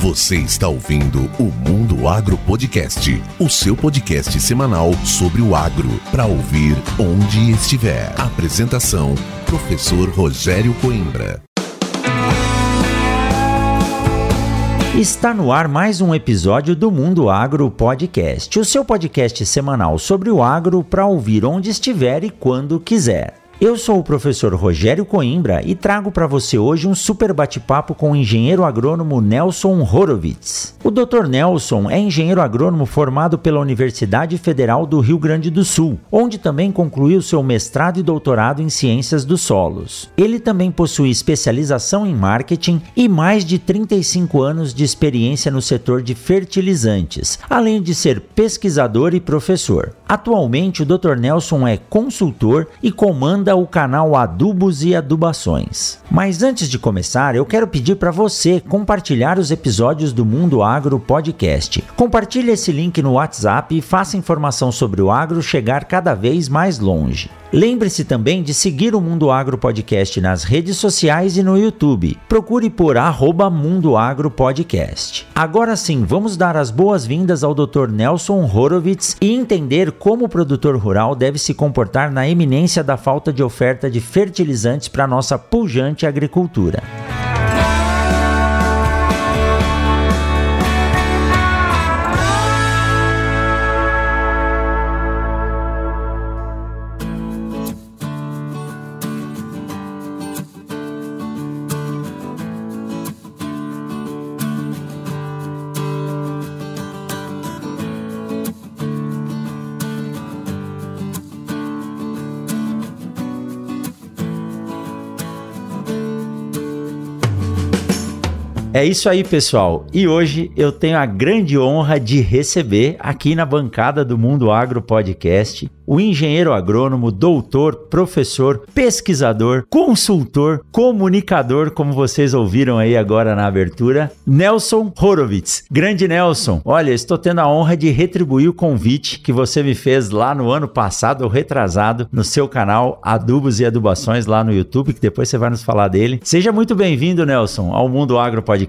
Você está ouvindo o Mundo Agro Podcast, o seu podcast semanal sobre o agro, para ouvir onde estiver. Apresentação: Professor Rogério Coimbra. Está no ar mais um episódio do Mundo Agro Podcast, o seu podcast semanal sobre o agro para ouvir onde estiver e quando quiser. Eu sou o professor Rogério Coimbra e trago para você hoje um super bate-papo com o engenheiro agrônomo Nelson Horowitz. O Dr. Nelson é engenheiro agrônomo formado pela Universidade Federal do Rio Grande do Sul, onde também concluiu seu mestrado e doutorado em ciências dos solos. Ele também possui especialização em marketing e mais de 35 anos de experiência no setor de fertilizantes, além de ser pesquisador e professor. Atualmente, o Dr. Nelson é consultor e comanda o canal Adubos e Adubações. Mas antes de começar, eu quero pedir para você compartilhar os episódios do Mundo Agro Podcast. Compartilhe esse link no WhatsApp e faça informação sobre o agro chegar cada vez mais longe. Lembre-se também de seguir o Mundo Agro Podcast nas redes sociais e no YouTube. Procure por arroba Mundo Agro Podcast. Agora sim, vamos dar as boas-vindas ao Dr. Nelson Horowitz e entender como o produtor rural deve se comportar na eminência da falta de oferta de fertilizantes para nossa pujante agricultura. É isso aí, pessoal. E hoje eu tenho a grande honra de receber aqui na bancada do Mundo Agro Podcast o engenheiro agrônomo, doutor, professor, pesquisador, consultor, comunicador, como vocês ouviram aí agora na abertura, Nelson Horowitz. Grande Nelson, olha, estou tendo a honra de retribuir o convite que você me fez lá no ano passado, ou retrasado, no seu canal Adubos e Adubações lá no YouTube, que depois você vai nos falar dele. Seja muito bem-vindo, Nelson, ao Mundo Agro Podcast.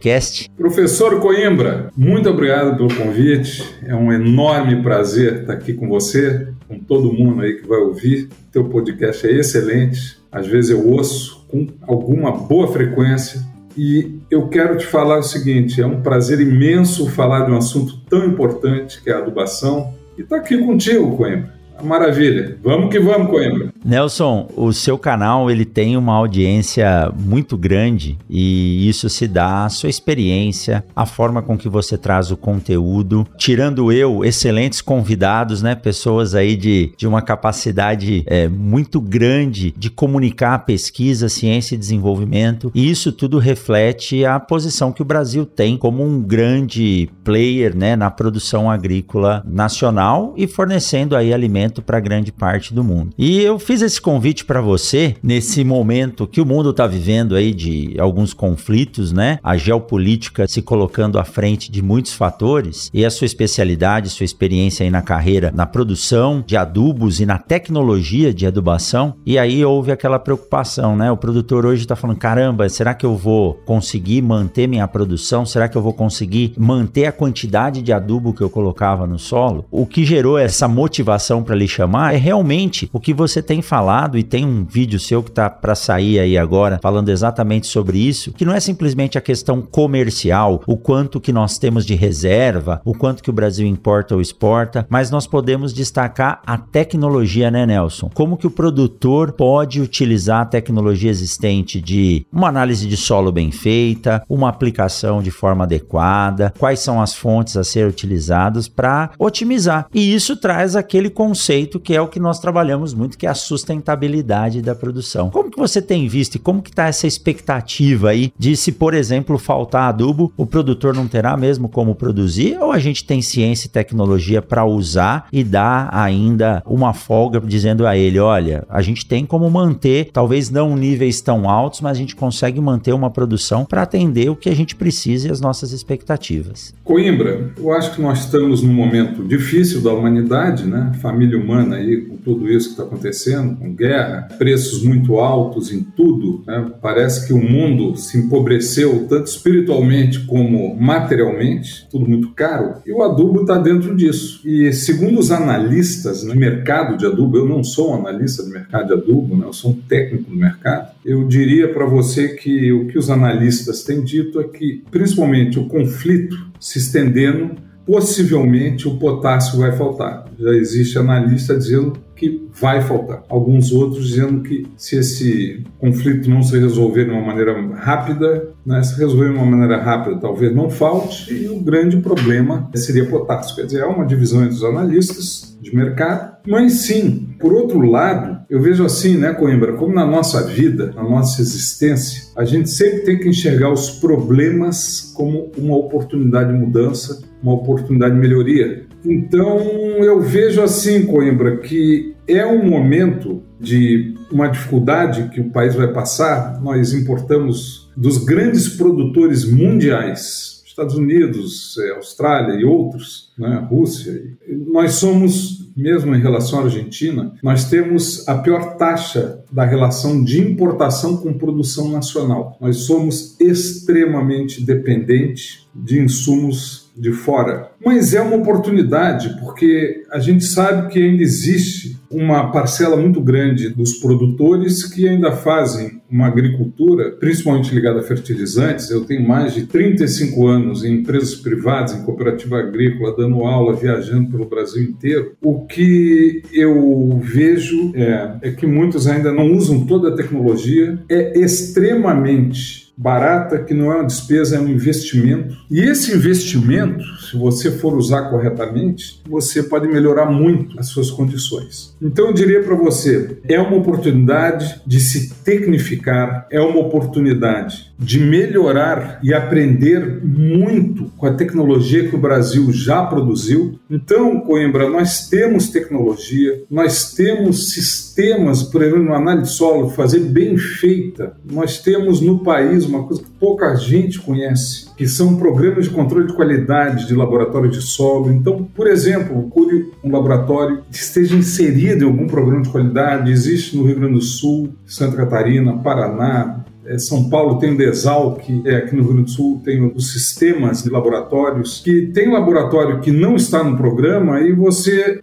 Professor Coimbra, muito obrigado pelo convite. É um enorme prazer estar aqui com você, com todo mundo aí que vai ouvir. Teu podcast é excelente. Às vezes eu ouço com alguma boa frequência. E eu quero te falar o seguinte: é um prazer imenso falar de um assunto tão importante que é a adubação. E estar aqui contigo, Coimbra. Maravilha. Vamos que vamos, Coimbra. Nelson, o seu canal ele tem uma audiência muito grande e isso se dá à sua experiência, a forma com que você traz o conteúdo. Tirando eu, excelentes convidados, né? Pessoas aí de, de uma capacidade é, muito grande de comunicar pesquisa, ciência e desenvolvimento. E isso tudo reflete a posição que o Brasil tem como um grande player né, na produção agrícola nacional e fornecendo aí alimentos para grande parte do mundo. E eu fiz esse convite para você nesse momento que o mundo está vivendo aí de alguns conflitos, né? A geopolítica se colocando à frente de muitos fatores e a sua especialidade, sua experiência aí na carreira, na produção de adubos e na tecnologia de adubação. E aí houve aquela preocupação, né? O produtor hoje está falando: caramba, será que eu vou conseguir manter minha produção? Será que eu vou conseguir manter a quantidade de adubo que eu colocava no solo? O que gerou essa motivação para lhe chamar é realmente o que você tem falado e tem um vídeo seu que tá para sair aí agora falando exatamente sobre isso, que não é simplesmente a questão comercial, o quanto que nós temos de reserva, o quanto que o Brasil importa ou exporta, mas nós podemos destacar a tecnologia, né, Nelson? Como que o produtor pode utilizar a tecnologia existente de uma análise de solo bem feita, uma aplicação de forma adequada, quais são as fontes a ser utilizadas para otimizar. E isso traz aquele conceito conceito que é o que nós trabalhamos muito, que é a sustentabilidade da produção. Como que você tem visto e como que está essa expectativa aí de se, por exemplo, faltar adubo, o produtor não terá mesmo como produzir ou a gente tem ciência e tecnologia para usar e dar ainda uma folga dizendo a ele, olha, a gente tem como manter, talvez não níveis tão altos, mas a gente consegue manter uma produção para atender o que a gente precisa e as nossas expectativas. Coimbra, eu acho que nós estamos num momento difícil da humanidade, né? Família humana aí, com tudo isso que está acontecendo, com guerra, preços muito altos em tudo, né? parece que o mundo se empobreceu tanto espiritualmente como materialmente, tudo muito caro, e o adubo está dentro disso. E segundo os analistas no mercado de adubo, eu não sou um analista de mercado de adubo, né? eu sou um técnico do mercado, eu diria para você que o que os analistas têm dito é que, principalmente, o conflito se estendendo, possivelmente o potássio vai faltar. Já existe analista dizendo que vai faltar. Alguns outros dizendo que se esse conflito não se resolver de uma maneira rápida, né, se resolver de uma maneira rápida, talvez não falte, e o grande problema seria potássio. Quer dizer, há uma divisão entre os analistas de mercado, mas sim, por outro lado, eu vejo assim, né, Coimbra, como na nossa vida, na nossa existência, a gente sempre tem que enxergar os problemas como uma oportunidade de mudança, uma oportunidade de melhoria. Então, eu vejo assim, Coimbra, que é um momento de uma dificuldade que o país vai passar. Nós importamos dos grandes produtores mundiais, Estados Unidos, é, Austrália e outros, né, Rússia. Nós somos, mesmo em relação à Argentina, nós temos a pior taxa da relação de importação com produção nacional. Nós somos extremamente dependentes de insumos de fora. Mas é uma oportunidade, porque a gente sabe que ainda existe uma parcela muito grande dos produtores que ainda fazem uma agricultura, principalmente ligada a fertilizantes. Eu tenho mais de 35 anos em empresas privadas, em cooperativa agrícola, dando aula, viajando pelo Brasil inteiro. O que eu vejo é, é que muitos ainda não usam toda a tecnologia, é extremamente barata, que não é uma despesa, é um investimento. E esse investimento, se você for usar corretamente, você pode melhorar muito as suas condições. Então eu diria para você, é uma oportunidade de se tecnificar, é uma oportunidade de melhorar e aprender muito com a tecnologia que o Brasil já produziu. Então, Coimbra, nós temos tecnologia, nós temos sistemas, por exemplo, análise de solo, fazer bem feita. Nós temos no país uma coisa que pouca gente conhece, que são programas de controle de qualidade de laboratório de solo. Então, por exemplo, procure um laboratório que esteja inserido em algum programa de qualidade. Existe no Rio Grande do Sul, Santa Catarina, Paraná, São Paulo tem o DESAL, que é aqui no Rio Grande do Sul tem os sistemas de laboratórios, que tem laboratório que não está no programa e você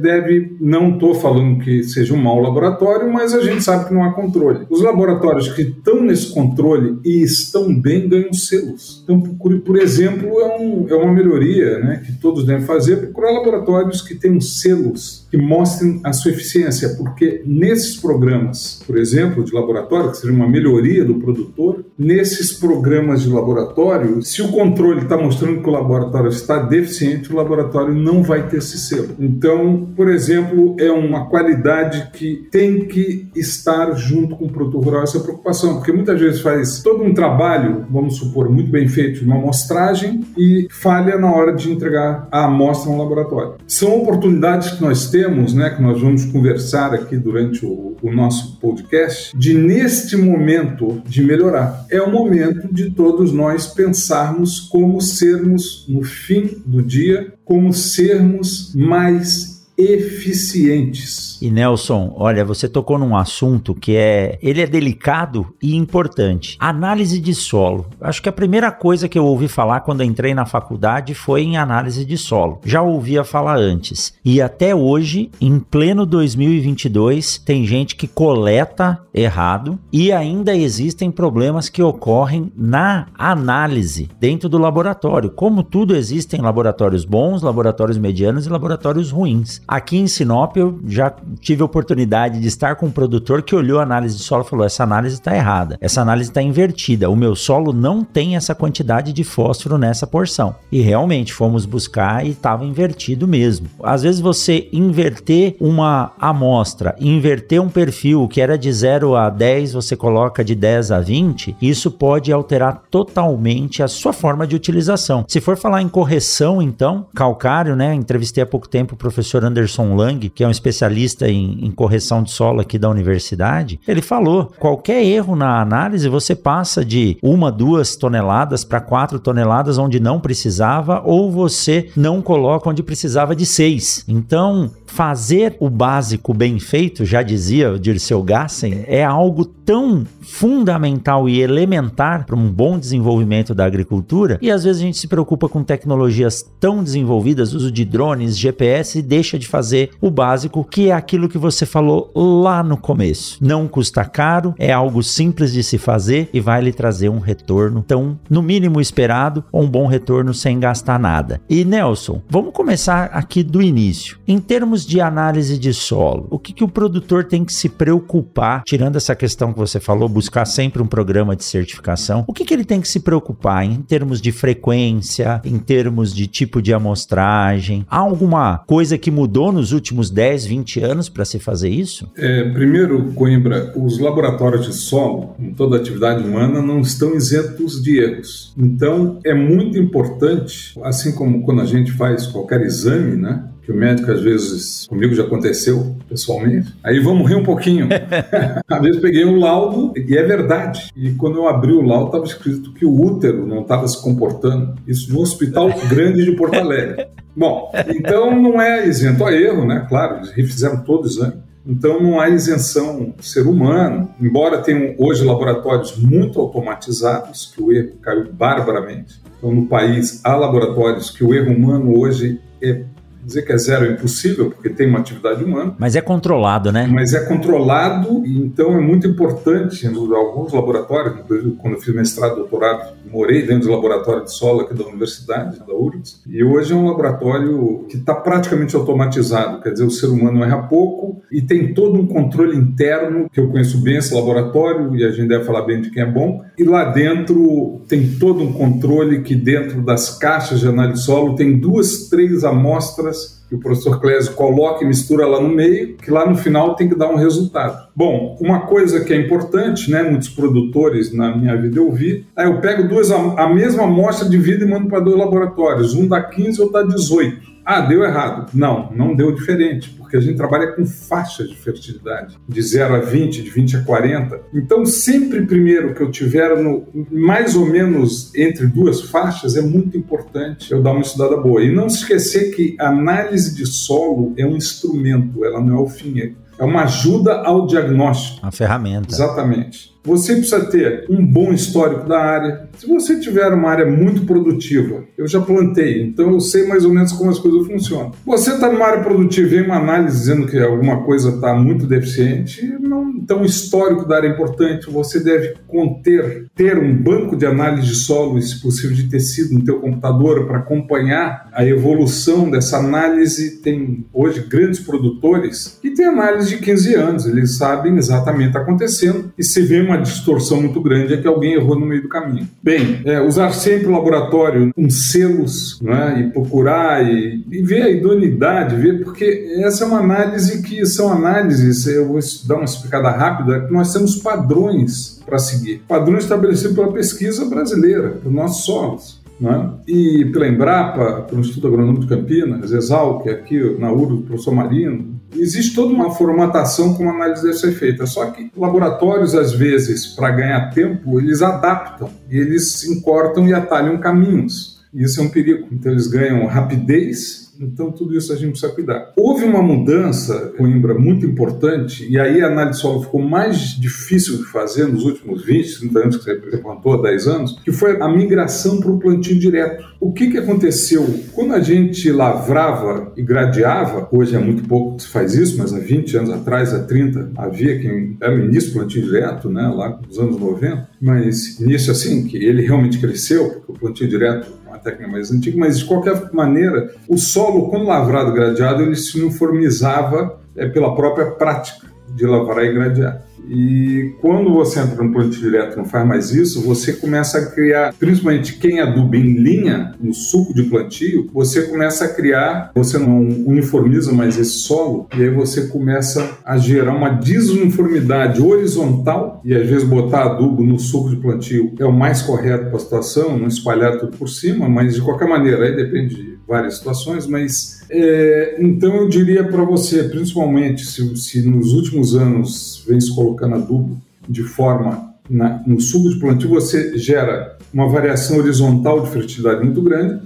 deve, não estou falando que seja um mau laboratório, mas a gente sabe que não há controle. Os laboratórios que estão nesse controle e estão bem ganham selos. Então, por exemplo, é, um, é uma melhoria né, que todos devem fazer, procurar laboratórios que tenham selos que mostrem a sua eficiência, porque nesses programas, por exemplo, de laboratório, que seria uma melhoria do produtor, nesses programas de laboratório, se o controle está mostrando que o laboratório está deficiente, o laboratório não vai ter esse selo. Então, por exemplo, é uma qualidade que tem que estar junto com o produtor rural, essa preocupação, porque muitas vezes faz todo um trabalho, vamos supor, muito bem feito uma amostragem e falha na hora de entregar a amostra no laboratório. São oportunidades que nós temos, né, que nós vamos conversar aqui durante o, o nosso podcast, de neste momento de melhorar. É o momento de todos nós pensarmos como sermos, no fim do dia, como sermos mais eficientes e Nelson, olha, você tocou num assunto que é, ele é delicado e importante. Análise de solo. Acho que a primeira coisa que eu ouvi falar quando entrei na faculdade foi em análise de solo. Já ouvia falar antes. E até hoje, em pleno 2022, tem gente que coleta errado e ainda existem problemas que ocorrem na análise dentro do laboratório. Como tudo existem laboratórios bons, laboratórios medianos e laboratórios ruins. Aqui em Sinop eu já tive a oportunidade de estar com um produtor que olhou a análise de solo e falou: essa análise está errada, essa análise está invertida, o meu solo não tem essa quantidade de fósforo nessa porção. E realmente fomos buscar e estava invertido mesmo. Às vezes você inverter uma amostra, inverter um perfil que era de 0 a 10, você coloca de 10 a 20, isso pode alterar totalmente a sua forma de utilização. Se for falar em correção, então, calcário, né? Entrevistei há pouco tempo o professor Anderson Lang, que é um especialista especialista em, em correção de solo aqui da universidade, ele falou: qualquer erro na análise você passa de uma, duas toneladas para quatro toneladas onde não precisava, ou você não coloca onde precisava de seis. Então, fazer o básico bem feito, já dizia o Dirceu Gassen, é algo tão fundamental e elementar para um bom desenvolvimento da agricultura. E às vezes a gente se preocupa com tecnologias tão desenvolvidas, uso de drones, GPS, e deixa de fazer o básico, que é aquilo que você falou lá no começo. Não custa caro, é algo simples de se fazer e vai lhe trazer um retorno tão, no mínimo esperado, ou um bom retorno sem gastar nada. E Nelson, vamos começar aqui do início. Em termos de análise de solo, o que, que o produtor tem que se preocupar, tirando essa questão que você falou, buscar sempre um programa de certificação, o que, que ele tem que se preocupar em termos de frequência, em termos de tipo de amostragem? Há alguma coisa que mudou nos últimos 10, 20 anos para se fazer isso? É, primeiro, Coimbra, os laboratórios de solo, em toda atividade humana, não estão isentos de erros. Então, é muito importante, assim como quando a gente faz qualquer exame, né? Que o médico às vezes, comigo já aconteceu pessoalmente. Aí vamos rir um pouquinho. Às vezes peguei um laudo e é verdade. E quando eu abri o laudo estava escrito que o útero não estava se comportando. Isso no Hospital Grande de Porto Alegre. Bom, então não é isento a erro, né? Claro, eles refizeram todo o exame. Então não há isenção ser humano, embora tenham hoje laboratórios muito automatizados, que o erro caiu barbaramente. Então no país há laboratórios que o erro humano hoje é dizer que é zero é impossível, porque tem uma atividade humana. Mas é controlado, né? Mas é controlado, então é muito importante em alguns laboratórios, quando eu fiz mestrado, doutorado, morei dentro do laboratório de solo aqui da universidade, da URGS, e hoje é um laboratório que está praticamente automatizado, quer dizer, o ser humano erra pouco e tem todo um controle interno, que eu conheço bem esse laboratório, e a gente deve falar bem de quem é bom, e lá dentro tem todo um controle que dentro das caixas de análise de solo tem duas, três amostras que o professor Clésio coloca e mistura lá no meio, que lá no final tem que dar um resultado. Bom, uma coisa que é importante, né, muitos produtores na minha vida eu vi, é eu pego duas a mesma amostra de vida e mando para dois laboratórios, um dá 15 e outro dá 18. Ah, deu errado. Não, não deu diferente, porque a gente trabalha com faixas de fertilidade, de 0 a 20, de 20 a 40. Então, sempre primeiro que eu tiver no, mais ou menos entre duas faixas, é muito importante eu dar uma estudada boa. E não se esquecer que a análise de solo é um instrumento, ela não é o fim. É uma ajuda ao diagnóstico. Uma ferramenta. Exatamente. Você precisa ter um bom histórico da área. Se você tiver uma área muito produtiva, eu já plantei, então eu sei mais ou menos como as coisas funcionam. Você está numa área produtiva e vem uma análise dizendo que alguma coisa está muito deficiente, não, então o histórico da área é importante. Você deve conter, ter um banco de análise de solo, se possível de tecido, no teu computador para acompanhar a evolução dessa análise. Tem hoje grandes produtores que têm análise de 15 anos, eles sabem exatamente o que está acontecendo e se vê uma distorção muito grande é que alguém errou no meio do caminho. Bem, é, usar sempre o laboratório com selos né, e procurar e, e, ver a idoneidade, ver, porque essa é uma análise que são análises, eu vou dar uma explicada rápida, que nós temos padrões para seguir. Padrões estabelecidos pela pesquisa brasileira, dos nossos solos. Né? E pela Embrapa, pelo Instituto Agronômico de Campinas, Exalc, aqui na URO, do professor Marino, existe toda uma formatação como a análise deve ser feita. Só que laboratórios, às vezes, para ganhar tempo, eles adaptam, eles encortam e atalham caminhos. Isso é um perigo. Então, eles ganham rapidez então, tudo isso a gente precisa cuidar. Houve uma mudança, Coimbra, muito importante, e aí a análise solo ficou mais difícil de fazer nos últimos 20, 30 anos que você levantou, há 10 anos, que foi a migração para o plantio direto. O que, que aconteceu? Quando a gente lavrava e gradeava, hoje é muito pouco que se faz isso, mas há 20 anos atrás, há 30, havia quem era o início do plantio direto, né, lá nos anos 90, mas início assim, que ele realmente cresceu, porque o plantio direto técnica mais antiga, mas de qualquer maneira, o solo, quando lavrado e gradeado, ele se uniformizava é, pela própria prática de lavrar e gradear. E quando você entra no plantio direto não faz mais isso, você começa a criar, principalmente quem aduba em linha, no suco de plantio, você começa a criar, você não uniformiza mais esse solo, e aí você começa a gerar uma desuniformidade horizontal, e às vezes botar adubo no suco de plantio é o mais correto para a situação, não espalhar tudo por cima, mas de qualquer maneira, aí depende de várias situações, mas É, então eu diria para você, principalmente se, se, nos últimos anos vem se colocando adubo de forma na, no suco de plantio, você gera uma variação horizontal de fertilidade muito grande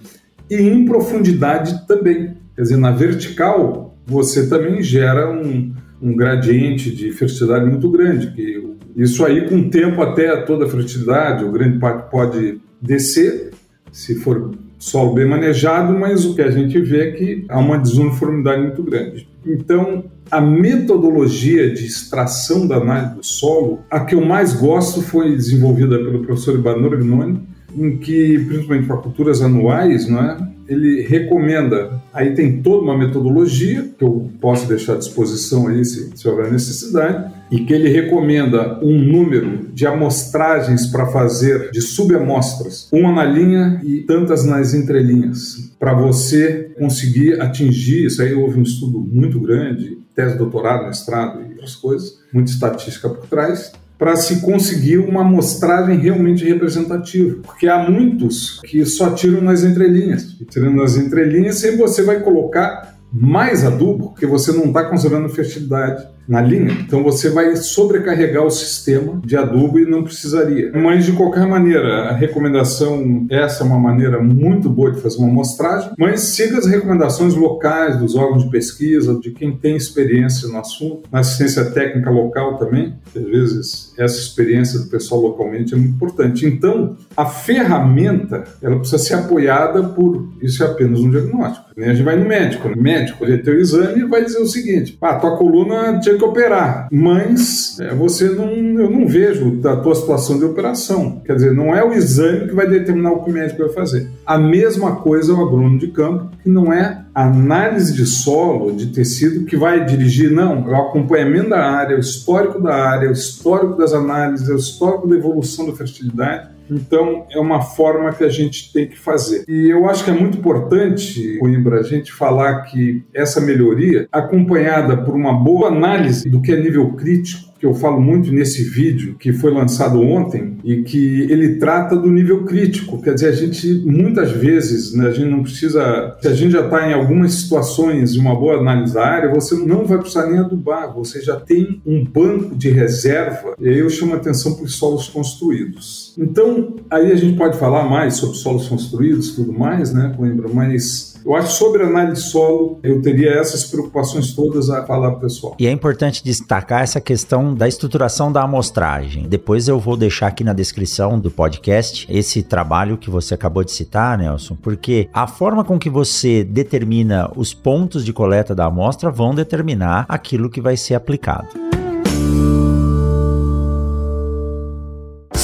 e em profundidade também. Quer dizer, na vertical você também gera um, um gradiente de fertilidade muito grande, que isso aí com o tempo até toda a fertilidade, o grande parte pode descer, se for solo bem manejado, mas o que a gente vê é que há uma desuniformidade muito grande. Então, a metodologia de extração da análise do solo, a que eu mais gosto foi desenvolvida pelo professor Ibanor Gnoni, em que, principalmente para culturas anuais, não é? ele recomenda, aí tem toda uma metodologia que eu posso deixar à disposição aí se, se houver necessidade, e que ele recomenda um número de amostragens para fazer de subamostras, uma na linha e tantas nas entrelinhas, para você conseguir atingir, isso aí houve um estudo muito grande, tese, doutorado, mestrado e outras coisas, muita estatística por trás, para se conseguir uma amostragem realmente representativa. Porque há muitos que só tiram nas entrelinhas. Tirando nas entrelinhas, sempre você vai colocar mais adubo, porque você não está conservando fertilidade na linha, então você vai sobrecarregar o sistema de adubo e não precisaria. Mas de qualquer maneira, a recomendação, essa é uma maneira muito boa de fazer uma amostragem, mas siga as recomendações locais dos órgãos de pesquisa, de quem tem experiência no assunto, na assistência técnica local também, às vezes essa experiência do pessoal localmente é muito importante. Então, a ferramenta, ela precisa ser apoiada por, isso é apenas um diagnóstico. A gente vai no médico, o médico ele tem o exame e vai dizer o seguinte, ah, tua coluna tinha que operar, mas é, você não, eu não vejo da tua situação de operação. Quer dizer, não é o exame que vai determinar o que o médico vai fazer. A mesma coisa é o agrônomo de campo, que não é análise de solo, de tecido, que vai dirigir, não, é o acompanhamento da área, o histórico da área, o histórico das análises, o histórico da evolução da fertilidade então, é uma forma que a gente tem que fazer. E eu acho que é muito importante, Coimbra, a gente falar que essa melhoria, acompanhada por uma boa análise do que é nível crítico, que eu falo muito nesse vídeo que foi lançado ontem e que ele trata do nível crítico. Quer dizer, a gente muitas vezes, né, a gente não precisa, se a gente já está em algumas situações de uma boa análise da área, você não vai precisar nem adubar, você já tem um banco de reserva. E aí eu chamo a atenção para os solos construídos. Então, aí a gente pode falar mais sobre solos construídos, tudo mais, né, Coimbra, mas eu acho que sobre análise de solo, eu teria essas preocupações todas a falar para o pessoal. E é importante destacar essa questão da estruturação da amostragem. Depois eu vou deixar aqui na descrição do podcast esse trabalho que você acabou de citar, Nelson, porque a forma com que você determina os pontos de coleta da amostra vão determinar aquilo que vai ser aplicado.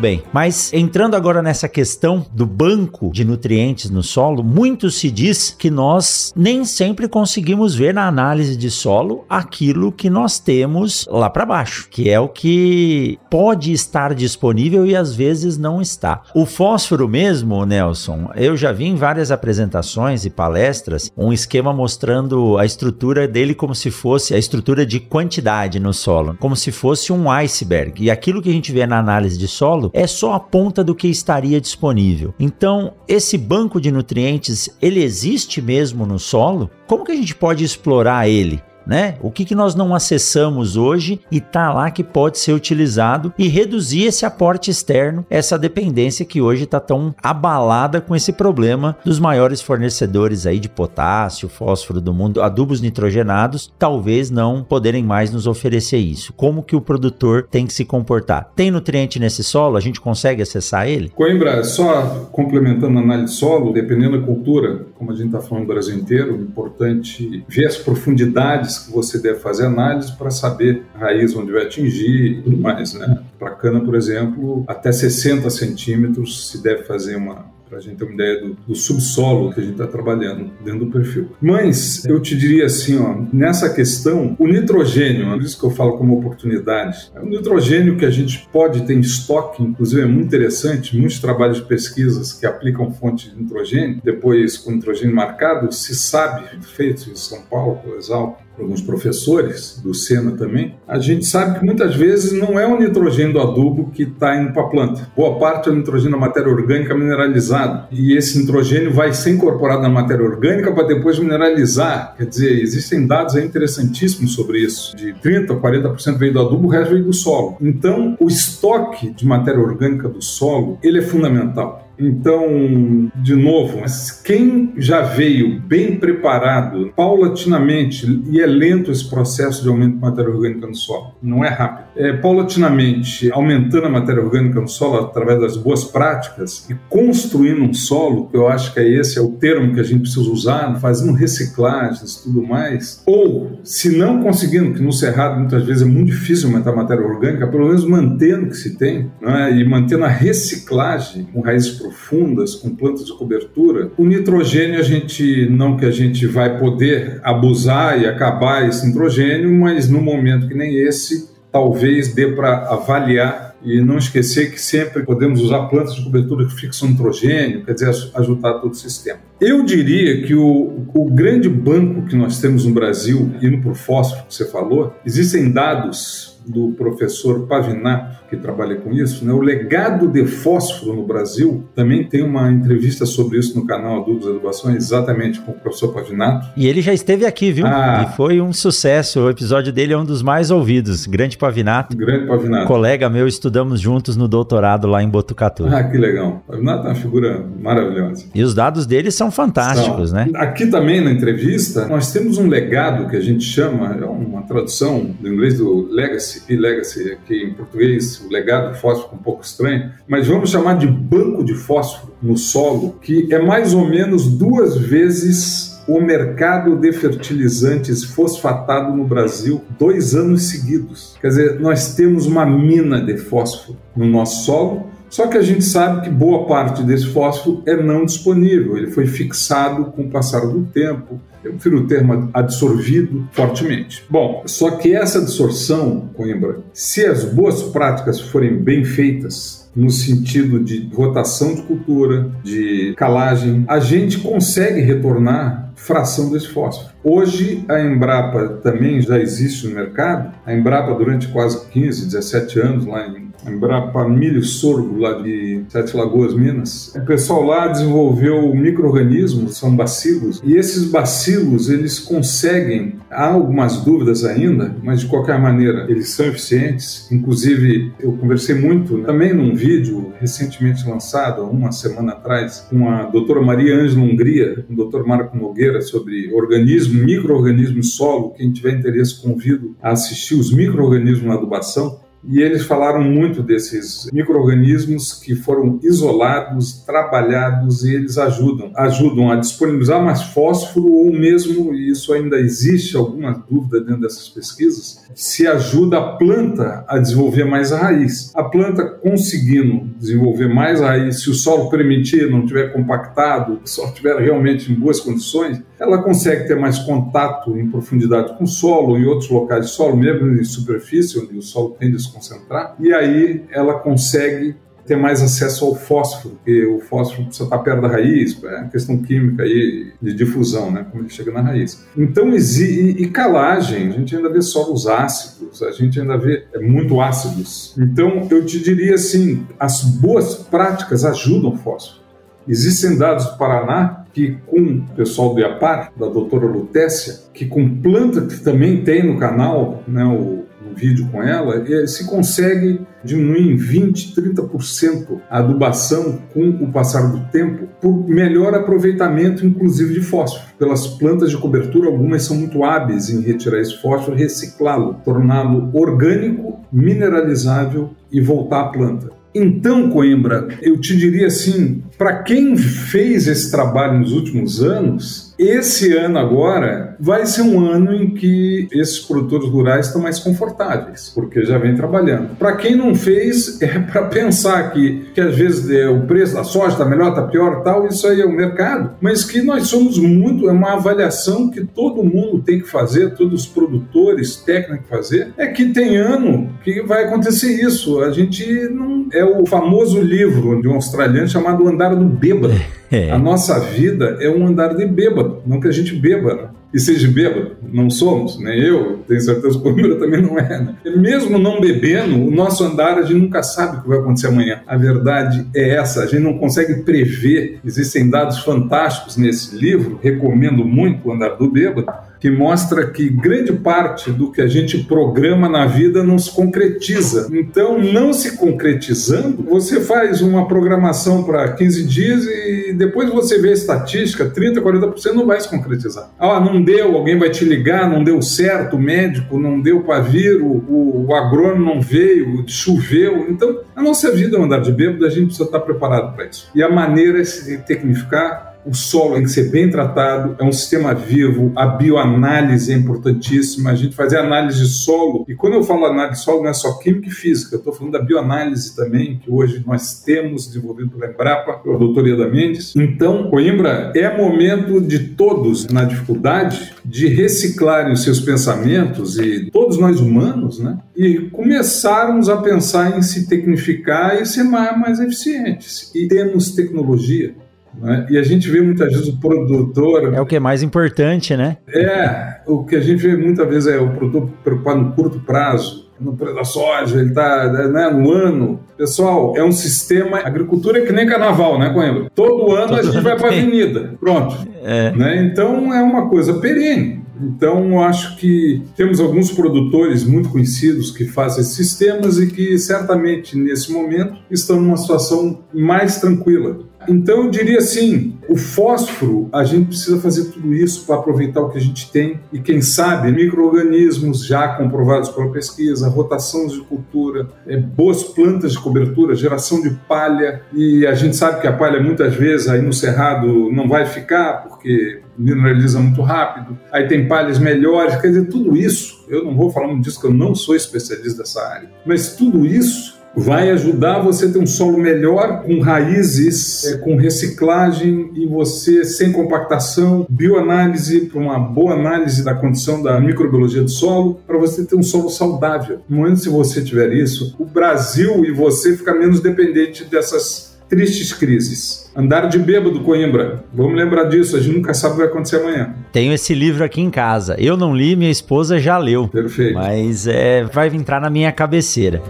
Bem. Mas entrando agora nessa questão do banco de nutrientes no solo, muito se diz que nós nem sempre conseguimos ver na análise de solo aquilo que nós temos lá para baixo, que é o que pode estar disponível e às vezes não está. O fósforo mesmo, Nelson, eu já vi em várias apresentações e palestras um esquema mostrando a estrutura dele como se fosse a estrutura de quantidade no solo, como se fosse um iceberg. E aquilo que a gente vê na análise de solo é só a ponta do que estaria disponível. Então, esse banco de nutrientes, ele existe mesmo no solo? Como que a gente pode explorar ele? Né? O que, que nós não acessamos hoje e tá lá que pode ser utilizado e reduzir esse aporte externo, essa dependência que hoje está tão abalada com esse problema dos maiores fornecedores aí de potássio, fósforo do mundo, adubos nitrogenados, talvez não poderem mais nos oferecer isso. Como que o produtor tem que se comportar? Tem nutriente nesse solo? A gente consegue acessar ele? Coimbra, só complementando a análise de solo, dependendo da cultura, como a gente está falando no Brasil inteiro, é importante ver as profundidades que você deve fazer análise para saber a raiz onde vai atingir e tudo mais, né? Para cana, por exemplo, até 60 centímetros se deve fazer uma para a gente ter uma ideia do, do subsolo que a gente está trabalhando dentro do perfil. Mas eu te diria assim, ó, nessa questão, o nitrogênio, é isso que eu falo como oportunidade, é o nitrogênio que a gente pode ter em estoque, inclusive é muito interessante, muitos trabalhos de pesquisas que aplicam fonte de nitrogênio, depois com nitrogênio marcado, se sabe, feito em São Paulo, por exemplo, alguns professores do Sena também, a gente sabe que muitas vezes não é o nitrogênio do adubo que está indo para a planta. Boa parte é o nitrogênio da matéria orgânica mineralizado. E esse nitrogênio vai ser incorporado na matéria orgânica para depois mineralizar. Quer dizer, existem dados interessantíssimos sobre isso. De 30% a 40% veio do adubo, o resto veio do solo. Então, o estoque de matéria orgânica do solo, ele é fundamental. Então, de novo, quem já veio bem preparado, paulatinamente, e é lento esse processo de aumento de matéria orgânica no solo, não é rápido. É, paulatinamente, aumentando a matéria orgânica no solo através das boas práticas e construindo um solo, que eu acho que é esse é o termo que a gente precisa usar, fazendo reciclagens e tudo mais, ou se não conseguindo, que no cerrado muitas vezes é muito difícil aumentar a matéria orgânica, pelo menos mantendo o que se tem, né, e mantendo a reciclagem com raízes profundas profundas, com plantas de cobertura, o nitrogênio a gente não que a gente vai poder abusar e acabar esse nitrogênio, mas no momento que nem esse, talvez dê para avaliar e não esquecer que sempre podemos usar plantas de cobertura que fixam nitrogênio, quer dizer, ajudar todo o sistema. Eu diria que o, o grande banco que nós temos no Brasil, indo para o fósforo que você falou, existem dados do professor Pavinato, que trabalha com isso, né? o legado de fósforo no Brasil, também tem uma entrevista sobre isso no canal Adubos Adubações, exatamente com o professor Pavinato. E ele já esteve aqui, viu? Ah, e foi um sucesso, o episódio dele é um dos mais ouvidos, Grande Pavinato. Grande Pavinato. Colega meu, estudamos juntos no doutorado lá em Botucatu. Ah, que legal. Pavinato é uma figura maravilhosa. E os dados dele são fantásticos, né? Aqui também na entrevista, nós temos um legado que a gente chama, é uma tradução do inglês do legacy, e Legacy, aqui em português, o legado do fósforo um pouco estranho, mas vamos chamar de banco de fósforo no solo, que é mais ou menos duas vezes o mercado de fertilizantes fosfatado no Brasil dois anos seguidos. Quer dizer, nós temos uma mina de fósforo no nosso solo, só que a gente sabe que boa parte desse fósforo é não disponível, ele foi fixado com o passar do tempo, eu prefiro o termo absorvido fortemente. Bom, só que essa absorção, Coimbra, se as boas práticas forem bem feitas, no sentido de rotação de cultura, de calagem, a gente consegue retornar fração desse fósforo. Hoje a Embrapa também já existe no mercado. A Embrapa durante quase 15, 17 anos lá em Embrapa Milho Sorgo, lá de Sete Lagoas, Minas. O pessoal lá desenvolveu micro-organismos, são bacilos, e esses bacilos, eles conseguem, há algumas dúvidas ainda, mas de qualquer maneira, eles são eficientes. Inclusive, eu conversei muito também num vídeo recentemente lançado, uma semana atrás, com a doutora Maria Ângela Hungria, com o doutor Marco Nogueira, sobre organismo, micro-organismo solo. Quem tiver interesse, convido a assistir os micro-organismos na adubação. E eles falaram muito desses micro-organismos que foram isolados, trabalhados e eles ajudam. Ajudam a disponibilizar mais fósforo ou mesmo, e isso ainda existe alguma dúvida dentro dessas pesquisas, se ajuda a planta a desenvolver mais a raiz. A planta conseguindo desenvolver mais a raiz, se o solo permitir, não tiver compactado, se o solo estiver realmente em boas condições, ela consegue ter mais contato em profundidade com o solo, em outros locais de solo, mesmo em superfície, onde o solo tende a se concentrar, e aí ela consegue ter mais acesso ao fósforo, porque o fósforo precisa estar perto da raiz, é questão química aí de difusão, né, como ele chega na raiz. Então, e calagem, a gente ainda vê solos ácidos, a gente ainda vê é, muito ácidos. Então, eu te diria assim, as boas práticas ajudam o fósforo. Existem dados do Paraná que com o pessoal do IAPAR, da doutora Lutécia, que com planta que também tem no canal, né, o, o vídeo com ela, se consegue diminuir em 20, 30% a adubação com o passar do tempo por melhor aproveitamento, inclusive de fósforo. Pelas plantas de cobertura, algumas são muito hábeis em retirar esse fósforo reciclá-lo, torná-lo orgânico, mineralizável e voltar à planta. Então, Coimbra, eu te diria assim, para quem fez esse trabalho nos últimos anos, esse ano agora vai ser um ano em que esses produtores rurais estão mais confortáveis, porque já vem trabalhando. Para quem não fez, é para pensar que, que às vezes é, o preço da soja está melhor, está pior, tal, isso aí é o mercado, mas que nós somos muito, é uma avaliação que todo mundo tem que fazer, todos os produtores técnicos fazer, é que tem ano que vai acontecer isso. A gente não é o famoso livro de um australiano chamado Andar do Bêbado. É. A nossa vida é um andar de bêbado, não que a gente beba, né? e seja bêbado. Não somos, nem eu, tenho certeza que o Câmara também não é. Né? Mesmo não bebendo, o nosso andar a gente nunca sabe o que vai acontecer amanhã. A verdade é essa, a gente não consegue prever. Existem dados fantásticos nesse livro, recomendo muito o Andar do Bêbado, que mostra que grande parte do que a gente programa na vida não se concretiza. Então, não se concretizando, você faz uma programação para 15 dias e depois você vê a estatística, 30, 40% não vai se concretizar. Ah, não deu, alguém vai te ligar, não deu certo, o médico não deu para vir, o, o agrônomo não veio, choveu. Então, a nossa vida é um andar de bêbado, a gente precisa estar preparado para isso. E a maneira é se tecnificar o solo tem que ser bem tratado, é um sistema vivo, a bioanálise é importantíssima, a gente fazer análise de solo, e quando eu falo análise de solo não é só química e física, eu estou falando da bioanálise também, que hoje nós temos desenvolvido pela Embrapa, pela doutora Ieda Mendes. Então, Coimbra, é momento de todos, na dificuldade, de reciclarem os seus pensamentos, e todos nós humanos, né? E começarmos a pensar em se tecnificar e ser mais, mais eficientes. E temos tecnologia, né? E a gente vê muitas vezes o produtor. É o que é mais importante, né? É, o que a gente vê muitas vezes é o produtor preocupado no curto prazo, no preço da soja, ele está né, no ano. Pessoal, é um sistema. Agricultura é que nem carnaval, né, Coimbra? Todo ano a gente vai para a avenida. Pronto. É. Né? Então é uma coisa perene. Então, eu acho que temos alguns produtores muito conhecidos que fazem sistemas e que certamente nesse momento estão numa situação mais tranquila. Então eu diria assim, o fósforo, a gente precisa fazer tudo isso para aproveitar o que a gente tem e quem sabe microorganismos já comprovados pela pesquisa, rotação de cultura, é, boas plantas de cobertura, geração de palha. E a gente sabe que a palha muitas vezes aí no cerrado não vai ficar porque mineraliza muito rápido, aí tem palhas melhores, quer dizer, tudo isso, eu não vou falar muito disso, que eu não sou especialista dessa área, mas tudo isso vai ajudar você a ter um solo melhor, com raízes, é, com reciclagem e você sem compactação, bioanálise para uma boa análise da condição da microbiologia do solo, para você ter um solo saudável. No momento se você tiver isso, o Brasil e você fica menos dependente dessas tristes crises. Andar de bêbado, Coimbra. Vamos lembrar disso, a gente nunca sabe o que vai acontecer amanhã. Tenho esse livro aqui em casa. Eu não li, minha esposa já leu. Perfeito. Mas é, vai entrar na minha cabeceira.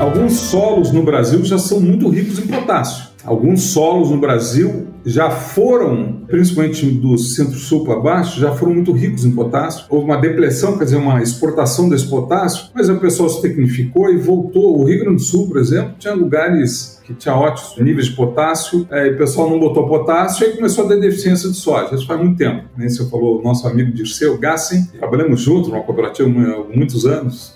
Alguns solos no Brasil já são muito ricos em potássio. Alguns solos no Brasil já foram, principalmente do centro-sul para baixo, já foram muito ricos em potássio. Houve uma depressão, quer dizer, uma exportação desse potássio, mas o pessoal se tecnificou e voltou. O Rio Grande do Sul, por exemplo, tinha lugares que tinha ótimos níveis de potássio, é, e o pessoal não botou potássio e começou a ter deficiência de soja. Isso faz muito tempo. Nem você falou, nosso amigo Dirceu Gassen, trabalhamos juntos numa cooperativa há muitos anos,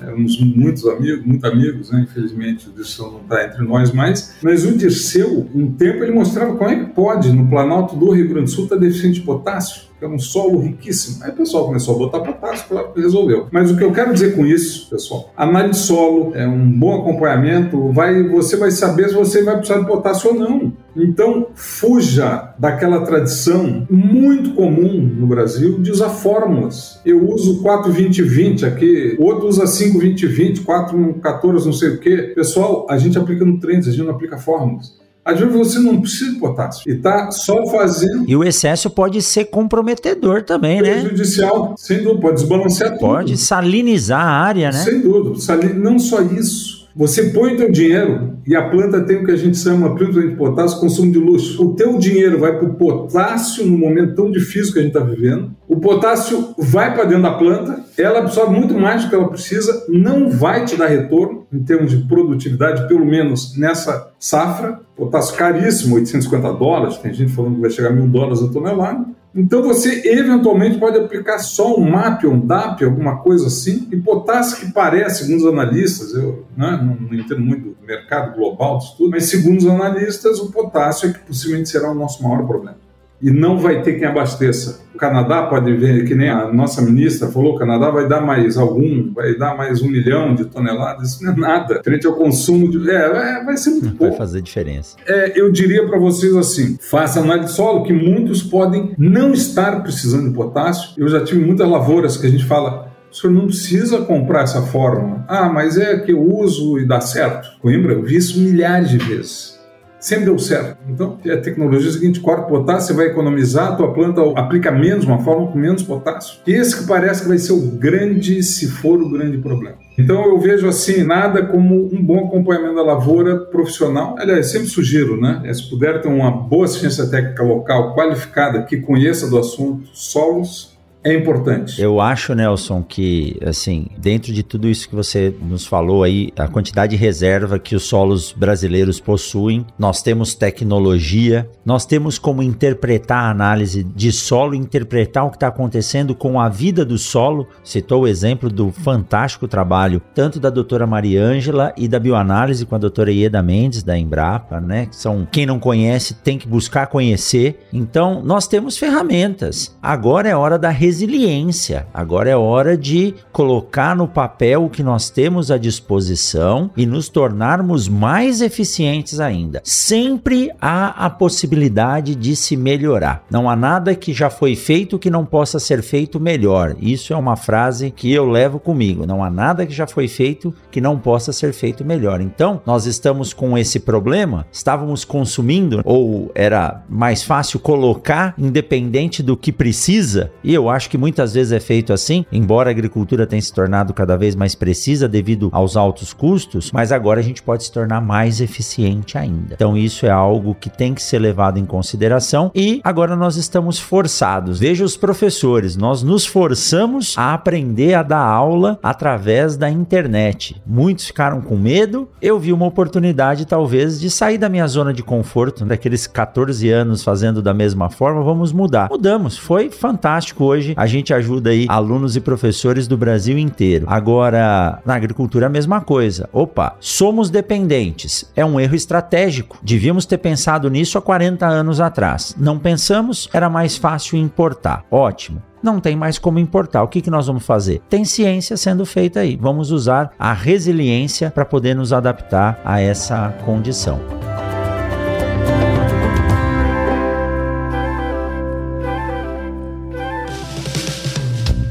éramos muitos amigos, muito amigos, né? infelizmente o Dirceu não está entre nós mais, mas o Dirceu, um tempo, ele mostrava como é que pode, no Planalto do Rio Grande do Sul, estar tá deficiente de potássio que é um solo riquíssimo. Aí o pessoal começou a botar potássio, claro que resolveu. Mas o que eu quero dizer com isso, pessoal, análise solo, é um bom acompanhamento, vai, você vai saber se você vai precisar de potássio ou não. Então, fuja daquela tradição muito comum no Brasil de usar fórmulas. Eu uso 4-20-20 aqui, outro usa 5-20-20, 4-14, não sei o quê. Pessoal, a gente aplica no trends, a gente não aplica fórmulas. Às vezes você não precisa de potássio e está só fazendo. E o excesso pode ser comprometedor também, né? Prejudicial, sem dúvida, pode desbalancear tudo. Pode salinizar a área, né? Sem dúvida. Não só isso. Você põe o teu dinheiro e a planta tem o que a gente chama, principalmente de potássio, consumo de luxo. O teu dinheiro vai para o potássio no momento tão difícil que a gente está vivendo. O potássio vai para dentro da planta, ela absorve muito mais do que ela precisa, não vai te dar retorno em termos de produtividade, pelo menos nessa safra. Potássio caríssimo, 850 dólares, tem gente falando que vai chegar a mil dólares a tonelada. Então você eventualmente pode aplicar só um MAP, um DAP, alguma coisa assim, e potássio que parece, segundo os analistas, eu né, não, não, entendo muito do mercado global disso tudo, mas segundo os analistas, o potássio é que possivelmente será o nosso maior problema. E não vai ter quem abasteça. O Canadá pode ver, que nem a nossa ministra falou, o Canadá vai dar mais algum, vai dar mais um milhão de toneladas, isso não é nada. Frente ao consumo de. É, é vai ser muito não pouco. Vai fazer diferença. É, eu diria para vocês assim: faça análise de solo, que muitos podem não estar precisando de potássio. Eu já tive muitas lavouras que a gente fala, o senhor não precisa comprar essa fórmula. Ah, mas é que eu uso e dá certo. Coimbra, eu vi isso milhares de vezes sempre deu certo. Então, a tecnologia é a seguinte, corta potássio, você vai economizar, a tua planta aplica menos, uma forma com menos potássio. Esse que parece que vai ser o grande, se for o grande problema. Então eu vejo assim, nada como um bom acompanhamento da lavoura profissional. Aliás, sempre sugiro, né? Se puder ter uma boa assistência técnica local qualificada que conheça do assunto, solos, é importante. Eu acho, Nelson, que assim, dentro de tudo isso que você nos falou aí, a quantidade de reserva que os solos brasileiros possuem, nós temos tecnologia, nós temos como interpretar a análise de solo, interpretar o que está acontecendo com a vida do solo. Citou o exemplo do fantástico trabalho tanto da doutora Mariângela e da bioanálise com a doutora Ieda Mendes da Embrapa, né? Que são quem não conhece tem que buscar conhecer. Então, nós temos ferramentas. Agora é hora da resiliência. Agora é hora de colocar no papel o que nós temos à disposição e nos tornarmos mais eficientes ainda. Sempre há a possibilidade de se melhorar. Não há nada que já foi feito que não possa ser feito melhor. Isso é uma frase que eu levo comigo. Não há nada que já foi feito que não possa ser feito melhor. Então, nós estamos com esse problema, estávamos consumindo ou era mais fácil colocar independente do que precisa, e eu acho acho que muitas vezes é feito assim, embora a agricultura tenha se tornado cada vez mais precisa devido aos altos custos, mas agora a gente pode se tornar mais eficiente ainda. Então isso é algo que tem que ser levado em consideração e agora nós estamos forçados. Veja os professores, nós nos forçamos a aprender a dar aula através da internet. Muitos ficaram com medo. Eu vi uma oportunidade talvez de sair da minha zona de conforto, daqueles 14 anos fazendo da mesma forma, vamos mudar. Mudamos, foi fantástico hoje hoje a gente ajuda aí alunos e professores do Brasil inteiro. Agora, na agricultura a mesma coisa. Opa, somos dependentes. É um erro estratégico. Devíamos ter pensado nisso há 40 anos atrás. Não pensamos, era mais fácil importar. Ótimo não tem mais como importar. O que, que nós vamos fazer? Tem ciência sendo feita aí. Vamos usar a resiliência para poder nos adaptar a essa condição.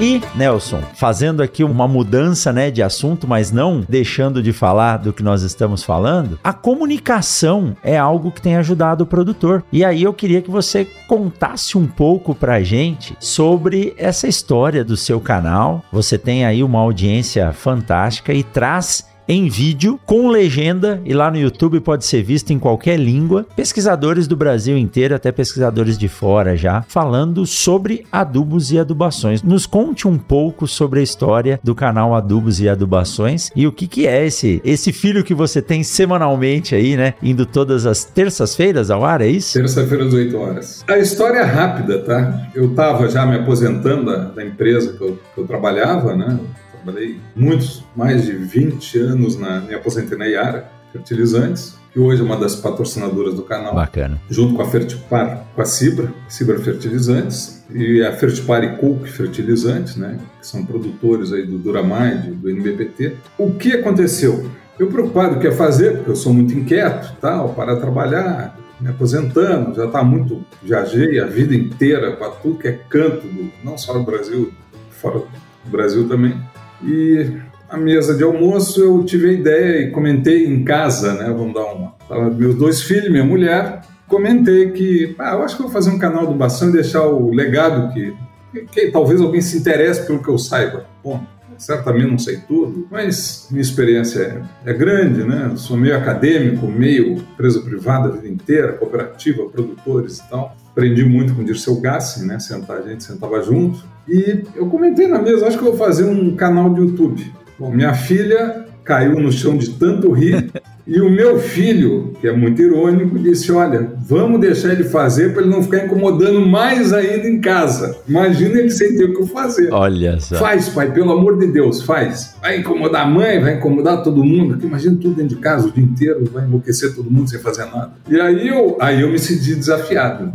E, Nelson, fazendo aqui uma mudança né, de assunto, mas não deixando de falar do que nós estamos falando, a comunicação é algo que tem ajudado o produtor. E aí eu queria que você contasse um pouco pra gente sobre essa história do seu canal. Você tem aí uma audiência fantástica e traz em vídeo, com legenda, e lá no YouTube pode ser visto em qualquer língua. Pesquisadores do Brasil inteiro, até pesquisadores de fora já, falando sobre adubos e adubações. Nos conte um pouco sobre a história do canal Adubos e Adubações e o que, que é esse, esse filho que você tem semanalmente aí, né? Indo todas as terças-feiras ao ar, é isso? Terça-feira às 8 horas. A história é rápida, tá? Eu estava já me aposentando da, da empresa que eu, que eu trabalhava, né? Trabalhei muitos, mais de 20 anos na me aposentei na Iara Fertilizantes, que hoje é uma das patrocinadoras do canal. Bacana. Junto com a Fertipar, com a Cibra, Cibra Fertilizantes, e a Fertipar e Cook Fertilizantes, né, que são produtores aí do Duramind, do NBPT. O que aconteceu? Eu preocupado o que ia fazer, porque eu sou muito inquieto, tal, para trabalhar, me aposentando, já está muito, viajei a vida inteira para tudo que é canto, do, não só no Brasil, fora do Brasil também. E a mesa de almoço eu tive a ideia e comentei em casa, né? Vamos dar uma. Tava meus dois filhos, minha mulher. Comentei que, ah, eu acho que vou fazer um canal do Bação e deixar o legado que, que, que talvez alguém se interesse pelo que eu saiba. Bom, certamente não sei tudo, mas minha experiência é, é grande, né? sou meio acadêmico, meio empresa privada a vida inteira, cooperativa, produtores e tal. Aprendi muito com o Dirceu Gassi, né? Sentar, a gente sentava junto. E eu comentei na mesa, acho que vou fazer um canal de YouTube. Bom, minha filha caiu no chão de tanto rir. E o meu filho, que é muito irônico, disse: Olha, vamos deixar ele fazer para ele não ficar incomodando mais ainda em casa. Imagina ele sem ter o que fazer. Olha só. Faz, pai, pelo amor de Deus, faz. Vai incomodar a mãe, vai incomodar todo mundo. Imagina tudo dentro de casa o dia inteiro, vai enlouquecer todo mundo sem fazer nada. E aí eu, aí eu me senti desafiado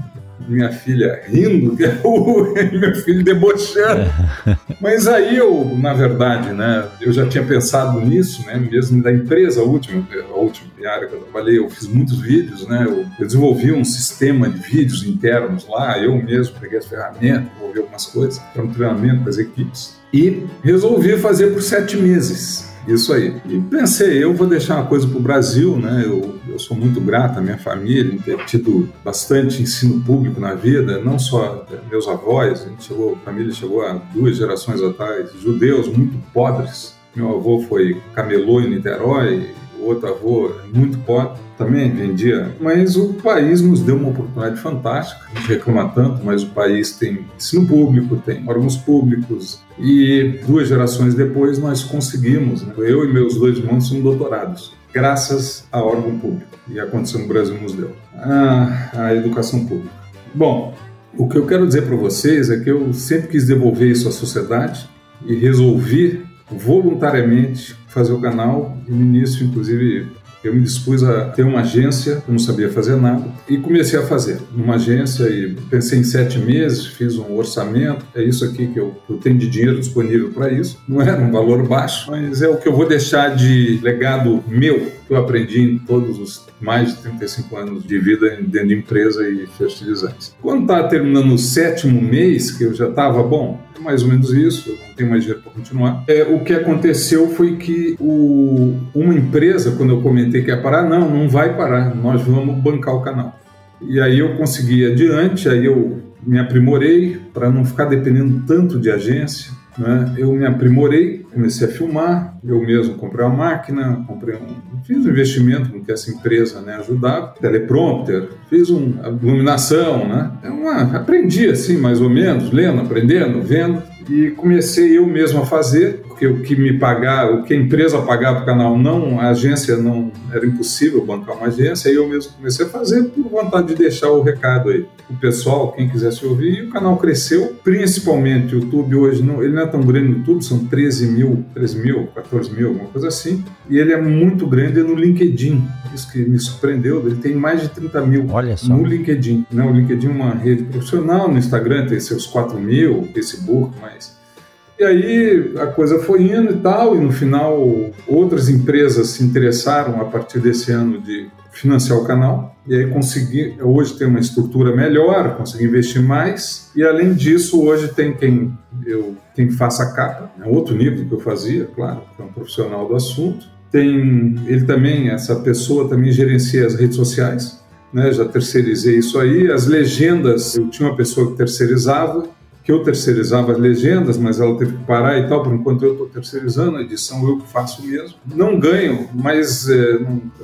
minha filha rindo, meu filho debochando. Mas aí eu, na verdade, né, eu já tinha pensado nisso, né, mesmo da empresa a última, a última área que eu trabalhei, eu fiz muitos vídeos, né, eu, eu desenvolvi um sistema de vídeos internos lá, eu mesmo peguei as ferramentas, desenvolvi algumas coisas para um treinamento para as equipes e resolvi fazer por sete meses. Isso aí. E pensei, eu vou deixar uma coisa para o Brasil, né? Eu, eu sou muito grato à minha família em ter tido bastante ensino público na vida, não só meus avós, a gente chegou, a família chegou a duas gerações atrás, judeus muito pobres. Meu avô foi camelô em Niterói, outro avô muito pobre também vendia, mas o país nos deu uma oportunidade fantástica. A gente reclama tanto, mas o país tem ensino público, tem órgãos públicos e duas gerações depois nós conseguimos, né? eu e meus dois irmãos somos doutorados, graças a órgão público e a condição do Brasil nos deu, a, a educação pública. Bom, o que eu quero dizer para vocês é que eu sempre quis devolver isso à sociedade e resolvi voluntariamente fazer o canal no início, inclusive, eu me dispus a ter uma agência, eu não sabia fazer nada, e comecei a fazer uma agência e pensei em sete meses, fiz um orçamento, é isso aqui que eu, eu tenho de dinheiro disponível para isso. Não era um valor baixo, mas é o que eu vou deixar de legado meu, que eu aprendi em todos os mais de 35 anos de vida dentro de empresa e fertilizantes. Quando estava terminando o sétimo mês, que eu já estava, bom, mais ou menos isso, não tenho mais dinheiro para continuar. É, o que aconteceu foi que o, uma empresa, quando eu comentei que ia parar, não, não vai parar, nós vamos bancar o canal. E aí eu consegui adiante, aí eu me aprimorei para não ficar dependendo tanto de agência. Né? Eu me aprimorei, comecei a filmar, eu mesmo comprei uma máquina, comprei um, fiz um investimento com que essa empresa né, ajudava, teleprompter, fiz uma iluminação, né? É uma, aprendi assim, mais ou menos, lendo, aprendendo, vendo, e comecei eu mesmo a fazer, porque o que me pagar, o que a empresa pagava para o canal não, a agência não era impossível bancar uma agência, aí eu mesmo comecei a fazer por vontade de deixar o recado aí o pessoal, quem quisesse ouvir, e o canal cresceu, principalmente o YouTube hoje, não, ele não é tão grande no YouTube, são 13 mil, 13 mil, 14 mil, alguma coisa assim, e ele é muito grande no LinkedIn, isso que me surpreendeu, ele tem mais de 30 mil no LinkedIn, né? o LinkedIn é uma rede profissional, no Instagram tem seus 4 mil, Facebook, mas e aí a coisa foi indo e tal, e no final outras empresas se interessaram a partir desse ano de financiar o canal. E aí consegui, hoje tem uma estrutura melhor, consegui investir mais. E além disso, hoje tem quem eu quem faça a capa, é outro nível que eu fazia, claro, é um profissional do assunto. Tem ele também, essa pessoa também gerencia as redes sociais, né? Já terceirizei isso aí. As legendas, eu tinha uma pessoa que terceirizava que eu terceirizava as legendas, mas ela teve que parar e tal, por enquanto eu estou terceirizando a edição, eu que faço mesmo. Não ganho, mas é,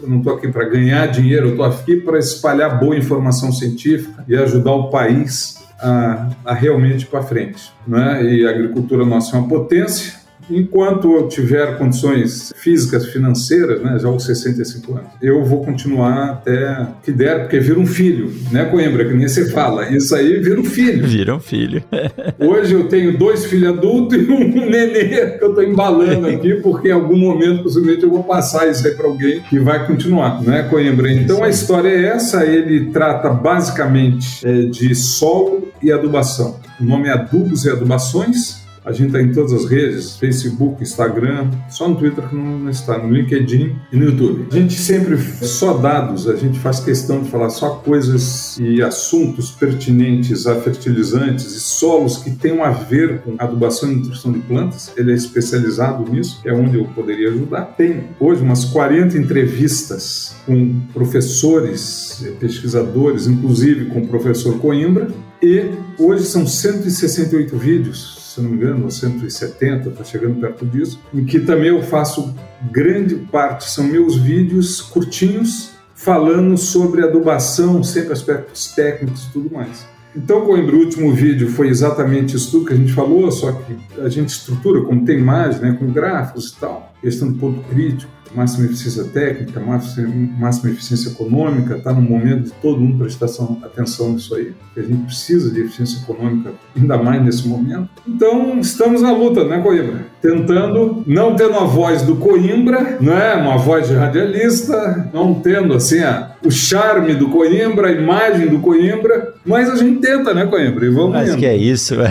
não estou aqui para ganhar dinheiro, eu estou aqui para espalhar boa informação científica e ajudar o país a, a realmente para frente. Né? E a agricultura nossa é uma potência, enquanto eu tiver condições físicas, financeiras, né, já aos 65 anos, eu vou continuar até que der, porque vira um filho, né, Coimbra? Que nem você fala. Isso aí vira um filho. Vira um filho. Hoje eu tenho dois filhos adultos e um nenê que eu estou embalando aqui, porque em algum momento, possivelmente, eu vou passar isso aí para alguém que vai continuar, né, Coimbra? Então a história é essa, ele trata basicamente é, de solo e adubação. O nome é Adubos e Adubações a gente está em todas as redes, Facebook, Instagram, só no Twitter que não está, no LinkedIn e no YouTube. A gente sempre, só dados, a gente faz questão de falar só coisas e assuntos pertinentes a fertilizantes e solos que tenham a ver com adubação e nutrição de plantas. Ele é especializado nisso, que é onde eu poderia ajudar. Tem hoje umas 40 entrevistas com professores, pesquisadores, inclusive com o professor Coimbra, e hoje são 168 vídeos se não me engano, 170, está chegando perto disso, em que também eu faço grande parte, são meus vídeos curtinhos, falando sobre adubação, sempre aspectos técnicos e tudo mais. Então, Coimbra, o último vídeo foi exatamente isso tudo que a gente falou, só que a gente estrutura, como tem imagem, né, com gráficos e tal, questão do ponto crítico, máxima eficiência técnica, máxima eficiência econômica, está no momento de todo mundo prestar atenção nisso aí, que a gente precisa de eficiência econômica, ainda mais nesse momento. Então, estamos na luta, né, Coimbra? Tentando, não tendo a voz do Coimbra, né, uma voz de radialista, não tendo, assim, a, o charme do Coimbra, a imagem do Coimbra, mas a gente tenta, né, Coimbra? E vamos Mas indo. que é isso.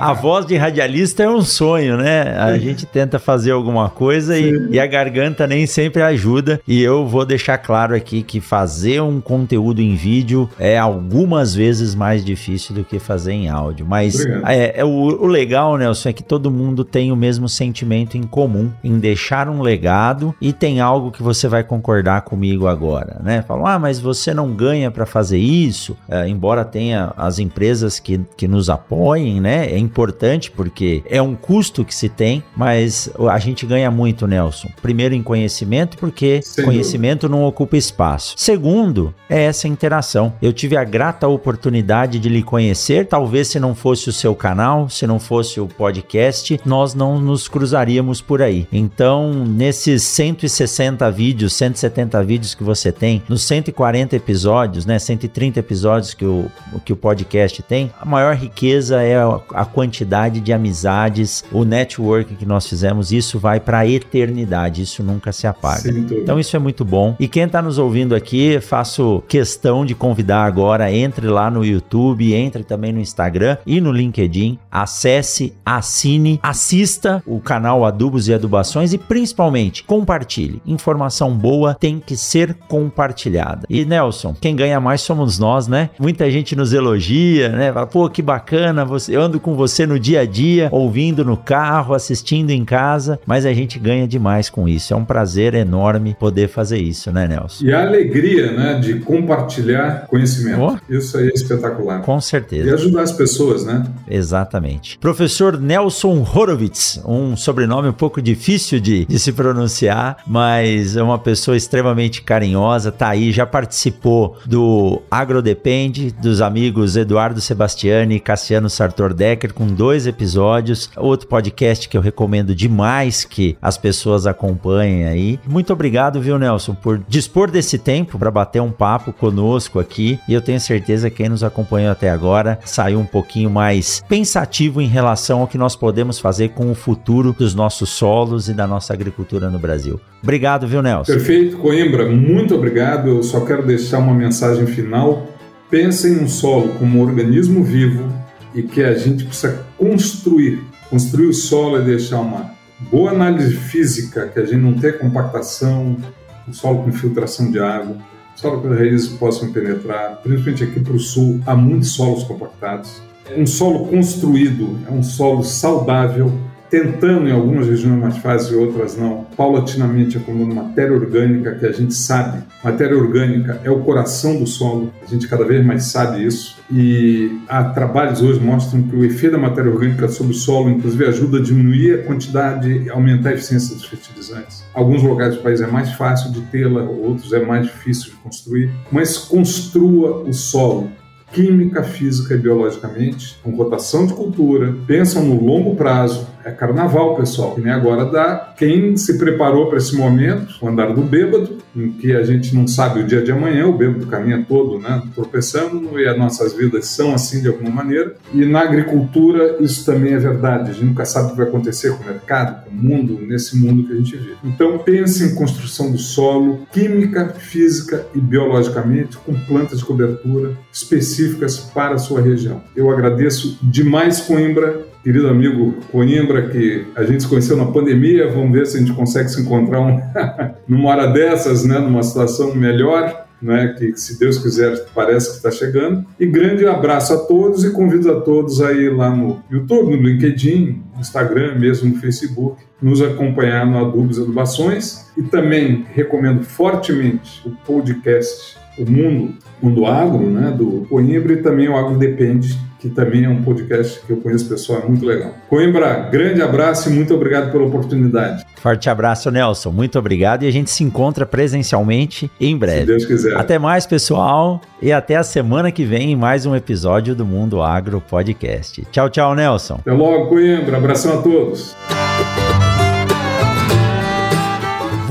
a voz de radialista é um sonho, né? A gente tenta fazer alguma coisa e, e, a garganta nem sempre ajuda. E eu vou deixar claro aqui que fazer um conteúdo em vídeo é algumas vezes mais difícil do que fazer em áudio. Mas é, é o, o, legal, Nelson, é que todo mundo tem o mesmo sentimento em comum em deixar um legado e tem algo que você vai concordar comigo agora, né? Falam, ah, mas você não ganha para fazer isso, é, embora tenha as empresas que, que nos apoiem, né? É importante porque é um custo que se tem, mas a gente ganha muito, Nelson. Primeiro em conhecimento, porque Sem conhecimento dúvida. não ocupa espaço. Segundo, é essa interação. Eu tive a grata oportunidade de lhe conhecer, talvez se não fosse o seu canal, se não fosse o podcast, nós não nos cruzaríamos por aí. Então, nesses 160 vídeos, 170 vídeos que você tem, nos 140 episódios, né, 130 episódios que o, que o podcast tem, a maior riqueza é a quantidade de amizades, o network que nós fizemos, isso vai para a eternidade, isso nunca se apaga. Então isso é muito bom. E quem está nos ouvindo aqui, faço questão de convidar agora, entre lá no YouTube, entre também no Instagram e no LinkedIn, acesse, assine, assista o canal Adubos e Adubações e principalmente compartilhe. Informação boa tem que ser compartilhada. E Nelson, quem ganha mais somos nós, né? Muita gente nos elogia, né? Fala, pô, que bacana, você, eu ando com você no dia a dia, ouvindo no carro, assistindo em casa, mas a gente ganha demais com isso. É um prazer enorme poder fazer isso, né, Nelson? E a alegria, né, de compartilhar conhecimento. Oh. Isso aí é espetacular. Com certeza. E ajudar as pessoas, né? Exatamente. Professor Nelson Horowitz, um sobrenome um pouco difícil de, de se pronunciar, mas é uma pessoa extremamente carinhosa, tá aí, já participou do Agrodepende, dos amigos Eduardo Sebastiani e Cassiano Sartor Decker, com dois episódios. Outro podcast que eu recomendo demais que as pessoas acompanhem aí. Muito obrigado, viu, Nelson, por dispor desse tempo para bater um papo conosco aqui. E eu tenho certeza que quem nos acompanhou até agora saiu um pouquinho mais pensativo em relação ao que nós podemos fazer com o futuro dos nossos solos e da nossa agricultura no Brasil. Obrigado, viu, Nelson? Perfeito, Coimbra. Muito obrigado. Eu só quero deixar uma mensagem final. Pense em um solo como um organismo vivo e que a gente precisa construir. Construir o solo é deixar uma boa análise física, que a gente não tenha compactação, um solo com infiltração de água, solo que as raízes possam penetrar, principalmente aqui para o sul, há muitos solos compactados. Um solo construído é um solo saudável, tentando em algumas regiões mais fácil e outras não, paulatinamente acumulando matéria orgânica que a gente sabe. Matéria orgânica é o coração do solo, a gente cada vez mais sabe isso. E há trabalhos hoje mostram que o efeito da matéria orgânica sobre o solo, inclusive, ajuda a diminuir a quantidade e aumentar a eficiência dos fertilizantes. Alguns lugares do país é mais fácil de tê-la, outros é mais difícil de construir, mas construa o solo química, física e biologicamente, com rotação de cultura, pensam no longo prazo. É carnaval, pessoal, que nem agora dá. Quem se preparou para esse momento, o andar do bêbado, em que a gente não sabe o dia de amanhã, o bêbado caminha todo, né, tropeçando, e as nossas vidas são assim de alguma maneira. E na agricultura isso também é verdade. A gente nunca sabe o que vai acontecer com o mercado, com o mundo, nesse mundo que a gente vive. Então pense em construção do solo, química, física e biologicamente, com plantas de cobertura específicas para a sua região. Eu agradeço demais, Coimbra, querido amigo Coimbra, que a gente se conheceu na pandemia. Vamos ver se a gente consegue se encontrar um numa hora dessas, né, numa situação melhor. Né, que se Deus quiser parece que está chegando. E grande abraço a todos e convido a todos aí lá no YouTube, no LinkedIn, Instagram, mesmo no Facebook, nos acompanhar no Adubos Adubações e também recomendo fortemente o podcast O Mundo, Mundo Agro, né, do Coimbra e também o Agro Depende, que também é um podcast que eu conheço pessoal, é muito legal. Coimbra, grande abraço e muito obrigado pela oportunidade. Forte abraço, Nelson. Muito obrigado e a gente se encontra presencialmente em breve. Se Deus quiser. Até mais, pessoal, e até a semana que vem em mais um episódio do Mundo Agro Podcast. Tchau, tchau, Nelson. Até logo, Coimbra. Abração a todos.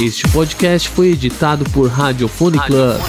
Este podcast foi editado por Radiofone Club.